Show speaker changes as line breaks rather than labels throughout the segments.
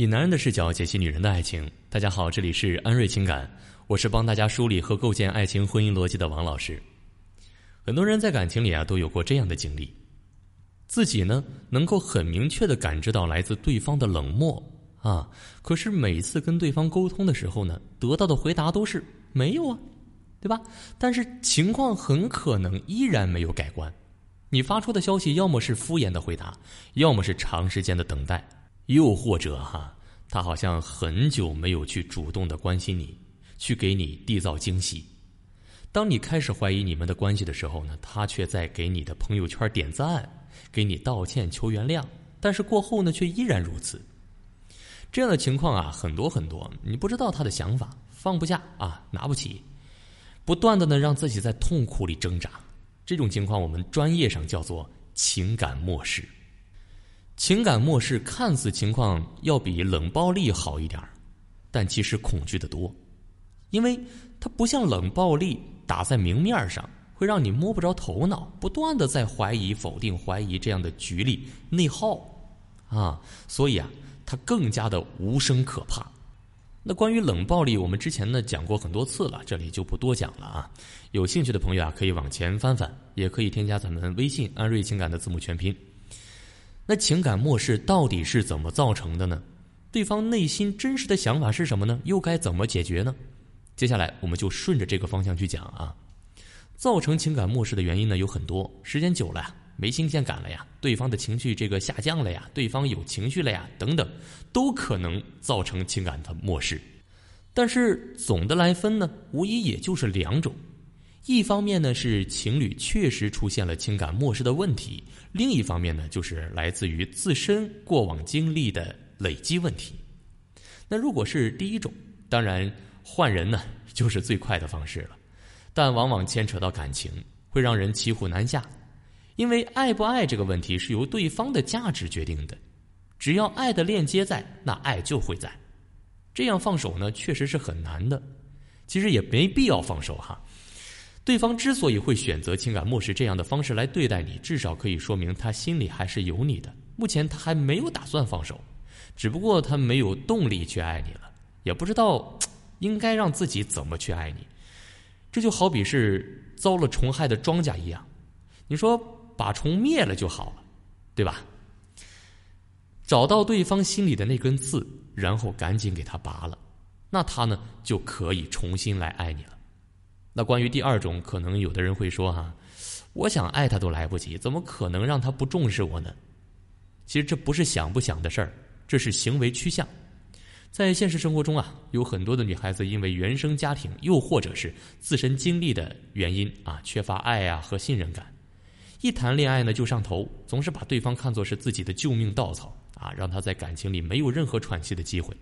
以男人的视角解析女人的爱情。大家好，这里是安瑞情感，我是帮大家梳理和构建爱情婚姻逻辑的王老师。很多人在感情里啊都有过这样的经历，自己呢能够很明确的感知到来自对方的冷漠啊，可是每次跟对方沟通的时候呢，得到的回答都是没有啊，对吧？但是情况很可能依然没有改观。你发出的消息要么是敷衍的回答，要么是长时间的等待，又或者哈，他好像很久没有去主动的关心你，去给你缔造惊喜。当你开始怀疑你们的关系的时候呢，他却在给你的朋友圈点赞，给你道歉求原谅，但是过后呢，却依然如此。这样的情况啊，很多很多，你不知道他的想法，放不下啊，拿不起，不断的呢，让自己在痛苦里挣扎。这种情况，我们专业上叫做情感漠视。情感漠视看似情况要比冷暴力好一点但其实恐惧的多，因为它不像冷暴力打在明面上，会让你摸不着头脑，不断的在怀疑、否定、怀疑这样的局里内耗啊，所以啊，它更加的无声可怕。那关于冷暴力，我们之前呢讲过很多次了，这里就不多讲了啊。有兴趣的朋友啊，可以往前翻翻，也可以添加咱们微信“安瑞情感”的字母全拼。那情感漠视到底是怎么造成的呢？对方内心真实的想法是什么呢？又该怎么解决呢？接下来我们就顺着这个方向去讲啊。造成情感漠视的原因呢有很多，时间久了呀。没新鲜感了呀，对方的情绪这个下降了呀，对方有情绪了呀，等等，都可能造成情感的漠视。但是总的来分呢，无疑也就是两种：一方面呢是情侣确实出现了情感漠视的问题；另一方面呢就是来自于自身过往经历的累积问题。那如果是第一种，当然换人呢就是最快的方式了，但往往牵扯到感情，会让人骑虎难下。因为爱不爱这个问题是由对方的价值决定的，只要爱的链接在，那爱就会在。这样放手呢，确实是很难的。其实也没必要放手哈。对方之所以会选择情感漠视这样的方式来对待你，至少可以说明他心里还是有你的。目前他还没有打算放手，只不过他没有动力去爱你了，也不知道应该让自己怎么去爱你。这就好比是遭了虫害的庄稼一样，你说。把虫灭了就好了，对吧？找到对方心里的那根刺，然后赶紧给他拔了，那他呢就可以重新来爱你了。那关于第二种，可能有的人会说：“哈，我想爱他都来不及，怎么可能让他不重视我呢？”其实这不是想不想的事儿，这是行为趋向。在现实生活中啊，有很多的女孩子因为原生家庭，又或者是自身经历的原因啊，缺乏爱啊和信任感。一谈恋爱呢就上头，总是把对方看作是自己的救命稻草啊，让他在感情里没有任何喘息的机会。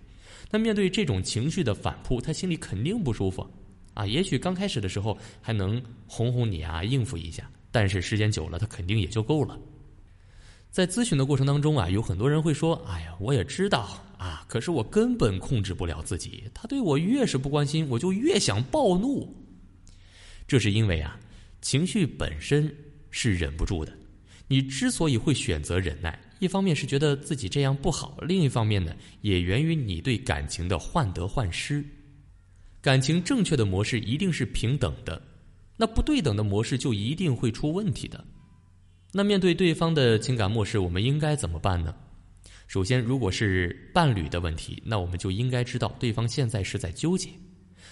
那面对这种情绪的反扑，他心里肯定不舒服啊。也许刚开始的时候还能哄哄你啊，应付一下，但是时间久了，他肯定也就够了。在咨询的过程当中啊，有很多人会说：“哎呀，我也知道啊，可是我根本控制不了自己。他对我越是不关心，我就越想暴怒。这是因为啊，情绪本身。”是忍不住的。你之所以会选择忍耐，一方面是觉得自己这样不好，另一方面呢，也源于你对感情的患得患失。感情正确的模式一定是平等的，那不对等的模式就一定会出问题的。那面对对方的情感漠视，我们应该怎么办呢？首先，如果是伴侣的问题，那我们就应该知道对方现在是在纠结。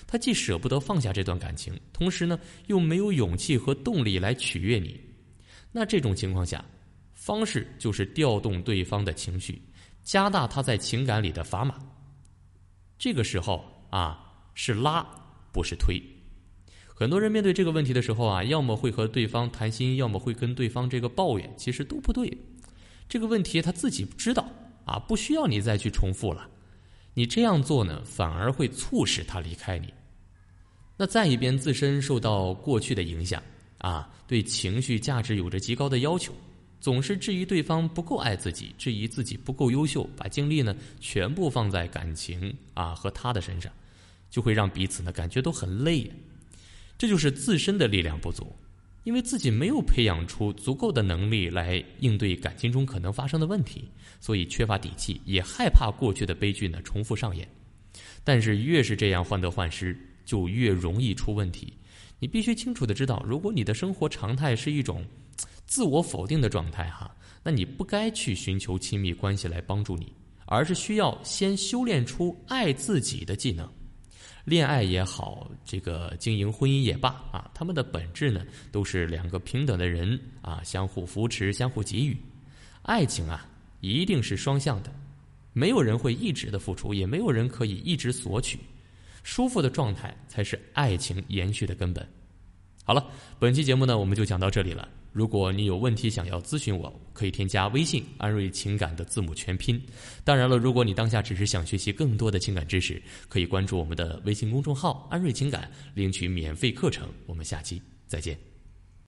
他既舍不得放下这段感情，同时呢，又没有勇气和动力来取悦你。那这种情况下，方式就是调动对方的情绪，加大他在情感里的砝码。这个时候啊，是拉，不是推。很多人面对这个问题的时候啊，要么会和对方谈心，要么会跟对方这个抱怨，其实都不对。这个问题他自己知道啊，不需要你再去重复了。你这样做呢，反而会促使他离开你。那再一边，自身受到过去的影响啊，对情绪价值有着极高的要求，总是质疑对方不够爱自己，质疑自己不够优秀，把精力呢全部放在感情啊和他的身上，就会让彼此呢感觉都很累。这就是自身的力量不足。因为自己没有培养出足够的能力来应对感情中可能发生的问题，所以缺乏底气，也害怕过去的悲剧呢重复上演。但是越是这样患得患失，就越容易出问题。你必须清楚的知道，如果你的生活常态是一种 自我否定的状态，哈，那你不该去寻求亲密关系来帮助你，而是需要先修炼出爱自己的技能。恋爱也好，这个经营婚姻也罢，啊，他们的本质呢，都是两个平等的人啊，相互扶持，相互给予。爱情啊，一定是双向的，没有人会一直的付出，也没有人可以一直索取。舒服的状态才是爱情延续的根本。好了，本期节目呢，我们就讲到这里了。如果你有问题想要咨询我，可以添加微信“安瑞情感”的字母全拼。当然了，如果你当下只是想学习更多的情感知识，可以关注我们的微信公众号“安瑞情感”，领取免费课程。我们下期再见。